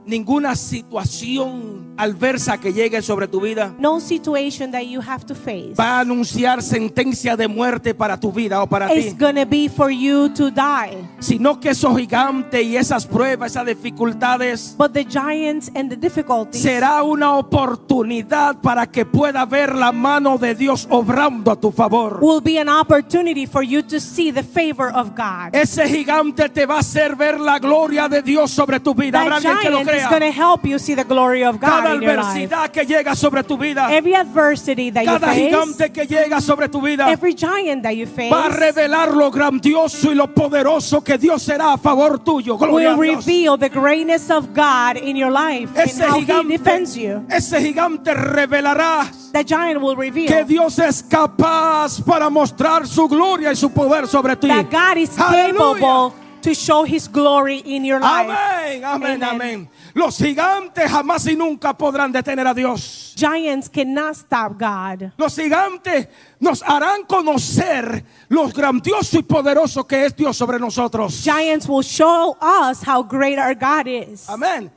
ninguna situación adversa que llegue sobre tu vida no situation that you have to face va a anunciar sentencia de muerte para tu vida o para ti, be for you to die. sino que esos gigantes y esas pruebas, esas dificultades But the giants and the difficulties será una oportunidad para que pueda ver la mano de Dios obrando a tu favor. will be an opportunity for you to see the favor of God. Ese gigante te va a hacer ver la gloria de Dios sobre tu vida. That alguien que lo giant is going crea. to help you see the glory of God life. adversidad que llega sobre tu vida, Every adversity that you cada face, gigante que llega sobre tu vida, every giant that you face, va a revelar lo grandioso y lo poderoso que Dios será a favor tuyo. Gloria will reveal the greatness of God in your life and Ese how He gigante, defends you. ese gigante revelará That giant will que reveal Dios es capaz para mostrar su gloria y su poder sobre ti. that God is capable to show His glory in your life. Amén, amén, Amen. amén. Los gigantes jamás y nunca podrán detener a Dios. Giants cannot stop God. Los gigantes nos harán conocer lo grandioso y poderoso que es Dios sobre nosotros. Giants will show us how great our God is. Amén.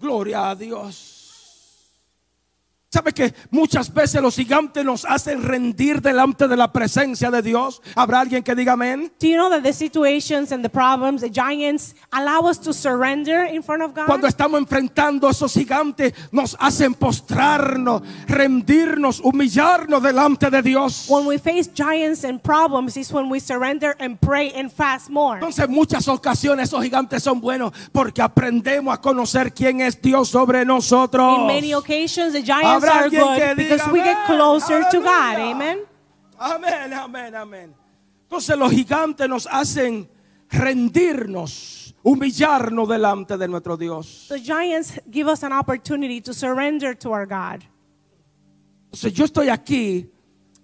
Gloria a Dios. ¿Sabe que muchas veces los gigantes nos hacen rendir delante de la presencia de Dios? ¿Habrá alguien que diga amén? Do you know that the situations and the problems, the giants, allow us to surrender in front of God? Cuando estamos enfrentando a esos gigantes, nos hacen postrarnos, rendirnos, humillarnos delante de Dios. when we face giants and problems, is when we surrender and pray and fast more. Entonces, en muchas ocasiones esos gigantes son buenos porque aprendemos a conocer quién es Dios sobre nosotros. In many occasions, the giants are good because we get closer to God. Amen. Amén, amén, amén. Entonces los gigantes nos hacen rendirnos, humillarnos delante de nuestro Dios. The giants give us an opportunity to surrender to our God. Entonces yo estoy aquí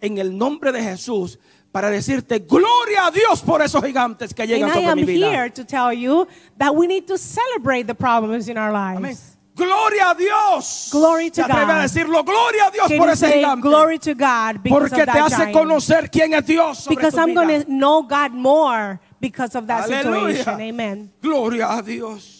en el nombre de Jesús para decirte gloria a Dios por esos gigantes que And llegan I sobre am mi vida. here to tell you that we need to celebrate the problems in our Amén. Gloria a Dios. Glory to atreve a God. decirlo, gloria a Dios Can por ese say gigante. glory to God because Porque te hace giant? conocer quién es Dios sobre Because tu I'm going to know God more because of that Aleluya. situation. Amen. Gloria a Dios.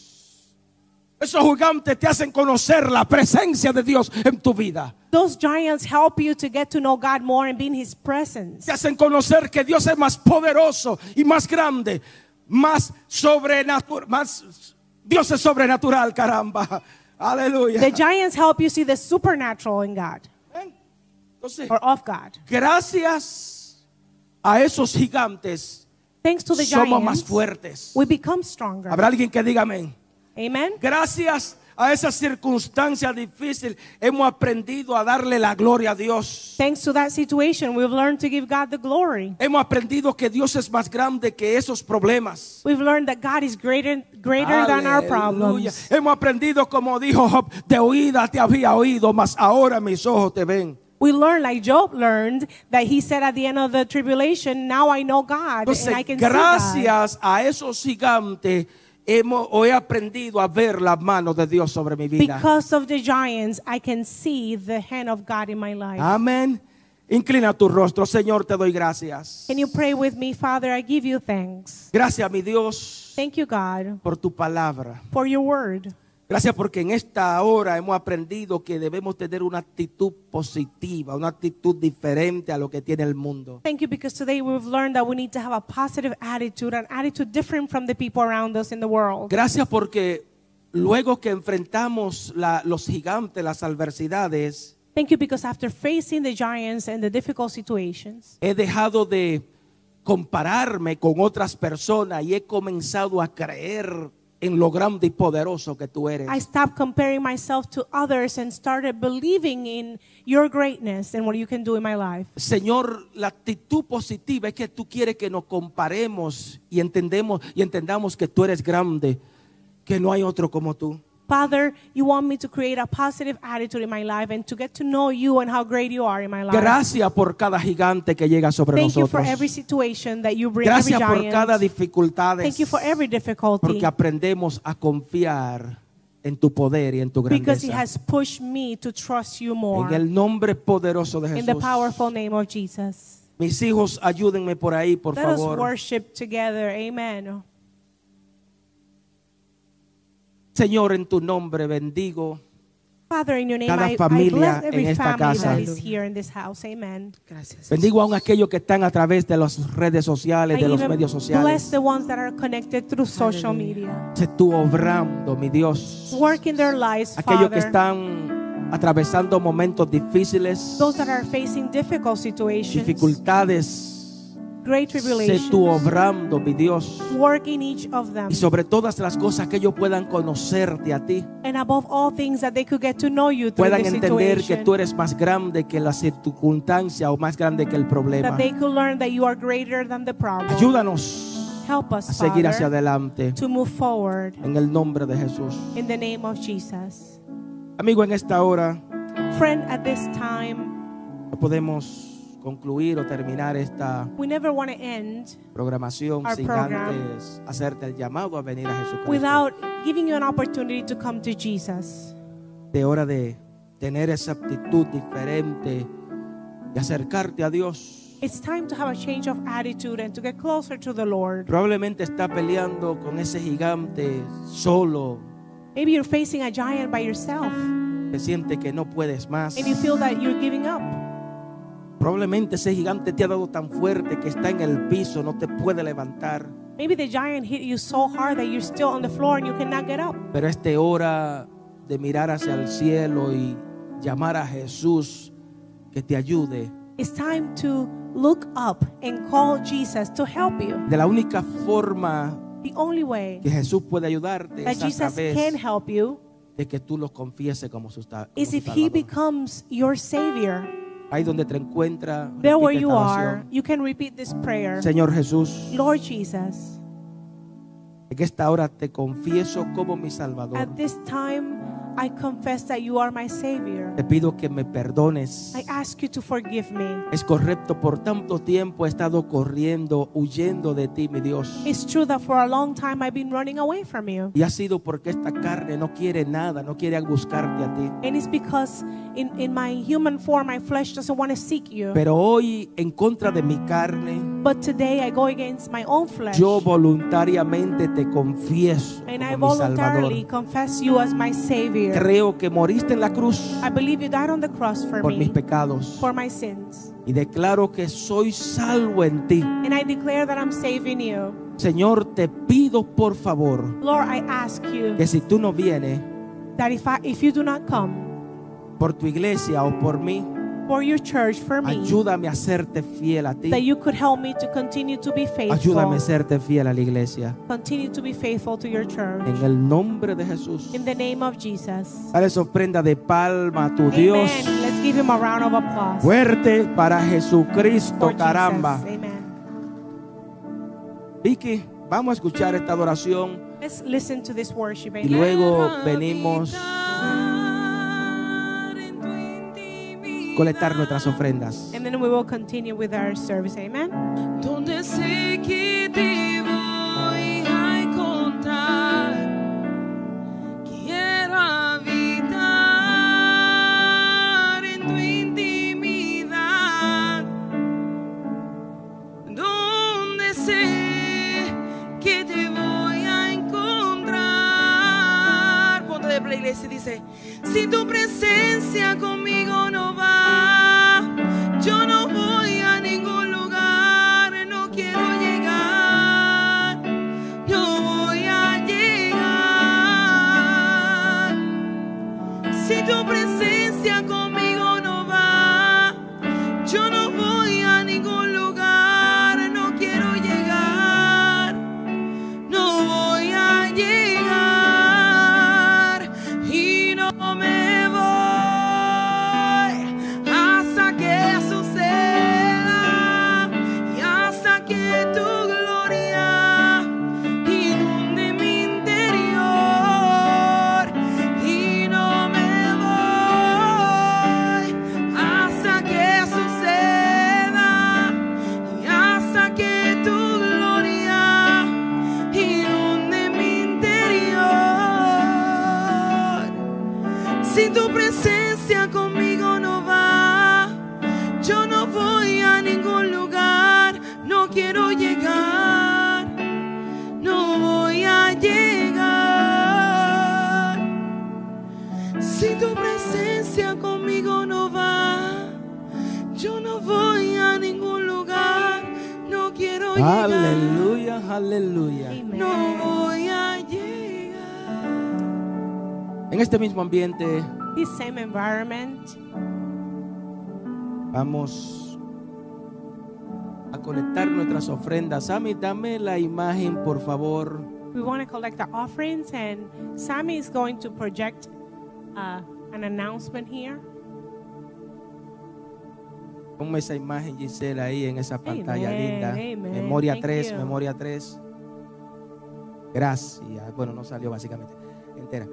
Esos gigantes te hacen conocer la presencia de Dios en tu vida. Those giants help you to get to know God more and be in His presence. Te hacen conocer que Dios es más poderoso y más grande, más sobrenatural, más Dios es sobrenatural, caramba. Aleluya. The giants help you see the supernatural in God Entonces, or of God. gracias a esos gigantes Thanks to the somos más giants, fuertes. we become stronger. Habrá alguien que diga amén. Amen. Gracias a esa circunstancia difícil hemos aprendido a darle la gloria a Dios. Thanks to that situation, we've learned to give God the glory. Hemos aprendido que Dios es más grande que esos problemas. We've learned that God is greater, greater than our problems. Hemos aprendido como dijo Job, de oída te había oído, mas ahora mis ojos te ven. We learn, like Job learned, that he said at the end of the tribulation, Now I know God Entonces, and I can see God. gracias a esos gigantes hemos o he aprendido a ver las manos de Dios sobre mi vida. Because of the giants, I can see the hand of God in my life. Amén. Inclina tu rostro, Señor, te doy gracias. Can you pray with me, Father? I give you thanks. Gracias, mi Dios, Thank you, God, por tu palabra. for your word. Gracias porque en esta hora hemos aprendido que debemos tener una actitud positiva, una actitud diferente a lo que tiene el mundo. Thank you because today we've learned that we need to have a positive attitude, an attitude different from the people around us in the world. Gracias porque luego que enfrentamos la- los gigantes, las adversidades, Thank you because after facing the giants and the difficult situations, he dejado de compararme con otras personas y he comenzado a creer en lo grande y poderoso que tú eres. I stopped comparing myself to others and started believing in your greatness and what you can do in my life. Señor, la actitud positiva es que tú quieres que nos comparemos y entendemos y entendamos que tú eres grande, que no hay otro como tú. Father, you want me to create a positive attitude in my life and to get to know you and how great you are in my life. Gracias por cada gigante que llega sobre Thank you for every situation that you bring, every Gracias por cada giant. dificultad. Thank you for every difficulty Porque aprendemos a confiar en tu poder y en tu because it has pushed me to trust you more. En el nombre poderoso de In the powerful name of Jesus. Mis hijos, ayúdenme por ahí, por Let us worship together. Amen. Señor, en tu nombre bendigo Father, in your name, Cada I, I familia bless every en esta family casa. that is here in this house. Amen. Gracias. Bendigo aún aquellos que están a través de las redes sociales, I de los even medios bless sociales. the ones that are connected through social media. Se tú obrando, mi Dios. Work in their lives, Aquellos que Father. están atravesando momentos difíciles, Those that are facing difficult situations, dificultades. Great Sé tribulations. tú obrando, mi Dios. Work in each of them. Y sobre todas las cosas que ellos puedan conocerte a ti. And above all things, that they could get to know you through Puedan entender que tú eres más grande que la circunstancia o más grande que el problema. that they could learn that you are greater than the problem. Ayúdanos Help us, a seguir hacia adelante. to move forward En el nombre de Jesús. in the name of Jesus. Amigo, en esta hora Friend, at this time, no podemos concluir o terminar esta we never want to end programación Our sin program. antes hacerte el llamado a venir a Jesucristo. without giving you an opportunity to come to Jesus. De hora de tener esa actitud diferente y acercarte a Dios. It's time to have a change of attitude and to get closer to the Lord. Probablemente está peleando con ese gigante solo. Maybe you're facing a giant by yourself Te siente que no puedes más. and you feel that you're giving up. Probablemente ese gigante te ha dado tan fuerte que está en el piso, no te puede levantar. Maybe the giant hit you so hard that you're still on the floor and you cannot get up. Pero esta hora de mirar hacia el cielo y llamar a Jesús que te ayude. It's time to look up and call Jesus to help you. De la única forma The only way que Jesús puede ayudarte that es a través can help you de que tú lo confieses como su, como is if He becomes your Savior. Ahí donde te encuentras, There where you are, you can repeat this prayer. Señor Jesús, Lord Jesus, en esta hora te confieso como mi Salvador. at this time I confess that you are my Savior. Te pido que me perdones. I ask you to forgive me. Es correcto, por tanto tiempo he estado corriendo, huyendo de ti, mi Dios. It's true that for a long time I've been running away from you. Y ha sido porque esta carne no quiere nada, no quiere buscarte a ti. And it's because in, in my human form, my flesh doesn't want to seek you. Pero hoy, en contra de mi carne, But today I go against my own flesh. yo voluntariamente te confieso And I como mi Salvador. voluntarily confess you as my Savior. Creo que moriste en la cruz I believe you died on the cross for por mis me, pecados. for my sins. Y declaro que soy salvo en ti. And I declare that I'm saving you. Señor, te pido por favor Lord, I ask you que si tú no vienes that if, I, if you do not come por tu iglesia o por mí, for your church, for me, ayúdame a serte fiel a ti. that you could help me to continue to be faithful. Ayúdame a serte fiel a la iglesia. Continue to be faithful to your church. En el nombre de Jesús. In the name of Jesus. Dale esa ofrenda de palma a tu Dios. Amen. Let's give him a round of applause. Fuerte para Jesucristo, For caramba. Jesus. Amen. Vicky, vamos a escuchar esta adoración Let's listen to this worship. y luego venimos a colectar nuestras ofrendas. And then we will continue with our service. Amen. Llegar. Aleluya, aleluya. No voy a llegar. En este mismo ambiente This same environment, vamos a conectar nuestras ofrendas. Sammy, dame la imagen, por favor. we want to collect our offerings, and Sammy is going to project uh, an announcement here. Ponme esa imagen, Gisela, ahí en esa pantalla Amen, linda. amen. Memoria Thank 3, you. memoria 3. Gracias. Bueno, no salió básicamente entera.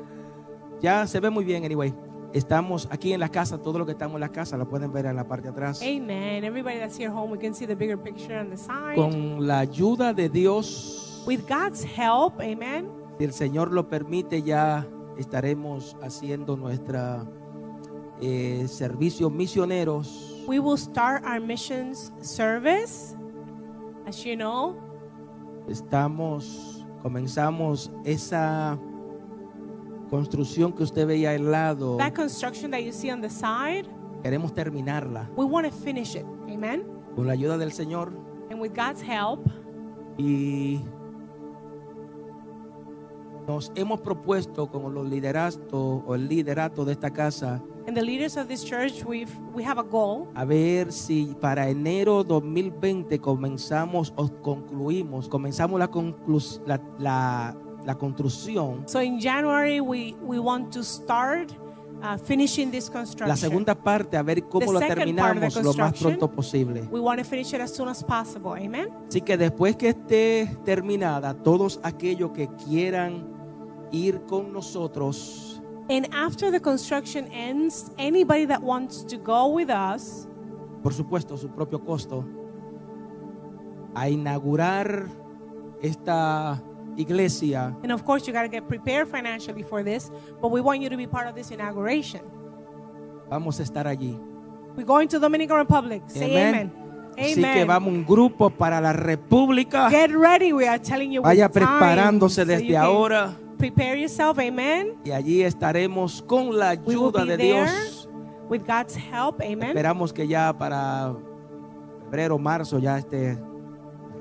Ya se ve muy bien, anyway. Estamos aquí en la casa, todo lo que estamos en la casa lo pueden ver en la parte de atrás. Amen. Everybody that's here home, we can see the bigger picture on the side. Con la ayuda de Dios, With God's help, amen. si el Señor lo permite, ya estaremos haciendo nuestra eh, servicio misioneros. We will start our missions service. As you know, Estamos, comenzamos esa construcción que usted veía al lado. that construction that you see on the side, Queremos terminarla we want to finish it. Amen. con la ayuda del Señor And with God's help, y nos hemos propuesto como los lideratos o el liderato de esta casa and the leaders of this church, we've we have a goal a ver si para enero 2020 comenzamos o concluimos, comenzamos la, conclus- la, la- la construcción, So in January, we, we want to start uh, finishing this construction. la segunda parte, a ver cómo lo terminamos lo más pronto posible. We want to finish it as soon as possible. Amen. Así que después que esté terminada, todos aquellos que quieran ir con nosotros, And after the construction ends, anybody that wants to go with us, por supuesto, a su propio costo, a inaugurar esta iglesia, and of course, you got to get prepared financially for this, but we want you to be part of this inauguration. vamos a estar allí. We're going to Dominican Republic. Say amen. Así Amen. que vamos un grupo para la República. Get ready. We are telling you. Vaya preparándose so desde can ahora Prepare yourself. Amen. y allí estaremos con la ayuda de Dios. with God's help. Amen. Esperamos que ya para febrero, marzo ya esté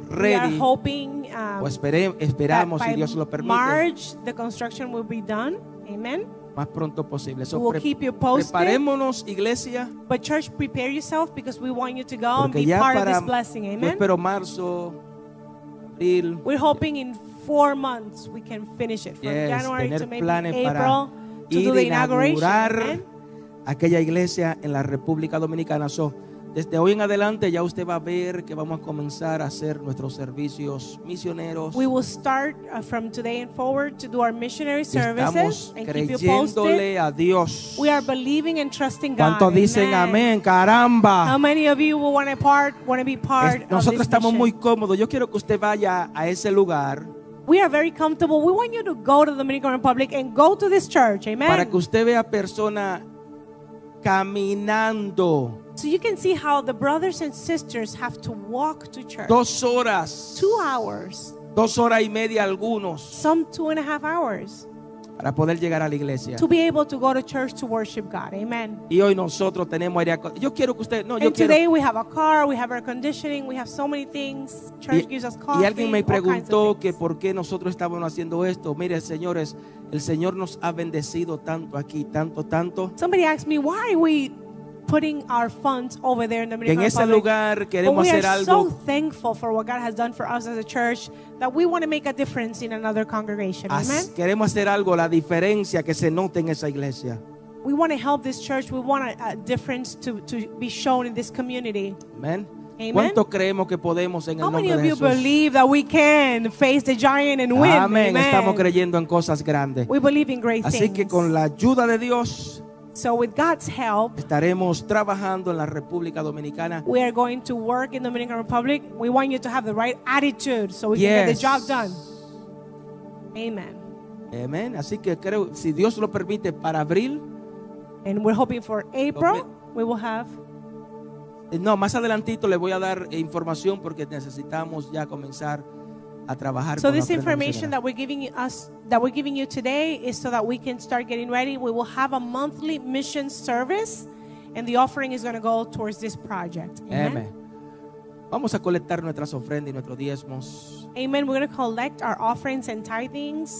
We are ready. hoping um, O espere- esperamos, si Dios lo permite, March the construction will be done. Amen. más pronto posible. So, We will pre- keep you posted. preparémonos, iglesia, But church, prepare yourself because we want you to go and be part of para, this blessing. yo Amen. espero marzo, abril, We're hoping in four months we can finish it from yes, January to tener maybe planes April para to do the inauguration. aquella iglesia en la República Dominicana. So, desde hoy en adelante ya usted va a ver que vamos a comenzar a hacer nuestros servicios misioneros. We will start uh, from today and forward to do our missionary services Estamos and keep you posted. creyéndole a Dios. We are believing and trusting God. ¿Cuántos dicen amén? How Caramba. many of you will want to part, want to be part Es- of Nosotros this estamos mission? muy cómodos. Yo quiero que usted vaya a ese lugar We are very comfortable. We want you to go to the Dominican Republic and go to this church. Amen. para que usted vea personas caminando So you can see how the brothers and sisters have to walk to church. dos horas, Two hours, dos horas y media algunos some two and a half hours, para poder llegar a la iglesia. to be able to go to church to worship God. Amen. Y hoy nosotros tenemos aire Yo quiero que usted, no, yo And quiero. today we have a car, we have air conditioning, we have so many things. Church Y, gives us coffee. y alguien me preguntó que por qué nosotros estábamos haciendo esto. Mire, señores, el Señor nos ha bendecido tanto aquí, tanto, tanto. Somebody asked me why we putting our funds over there in the en ese Republic. lugar But queremos we are hacer so algo thankful for what God has done for us as a church that we want to make a difference in another congregation. Haz- Amen. Queremos hacer algo, la diferencia que se note en esa iglesia. We want to help this church. We want a, a difference to, to be shown in this community. Amén. Amen. ¿Cuánto creemos que podemos en el How many nombre of de you Jesús? believe that we can face the giant and win? Amén. Amen. Estamos creyendo en cosas grandes. We believe in great Así things. que con la ayuda de Dios So with God's help, estaremos trabajando en la República Dominicana. we are going to work in the Dominican Republic. We want you to have the right attitude so we can get the job done. Amen. Amén. Así que creo, si Dios lo permite, para abril, And we're hoping for April, we will have. eh, no, más adelantito le voy a dar información porque necesitamos ya comenzar a trabajar. So con this information that we're giving you us that we're giving you today is so that we can start getting ready. We will have a monthly mission service, and the offering is going to go towards this project. Amen. Amén. Vamos a colectar nuestras ofrendas y nuestros diezmos. Amen. We're going to collect our offerings and tithings.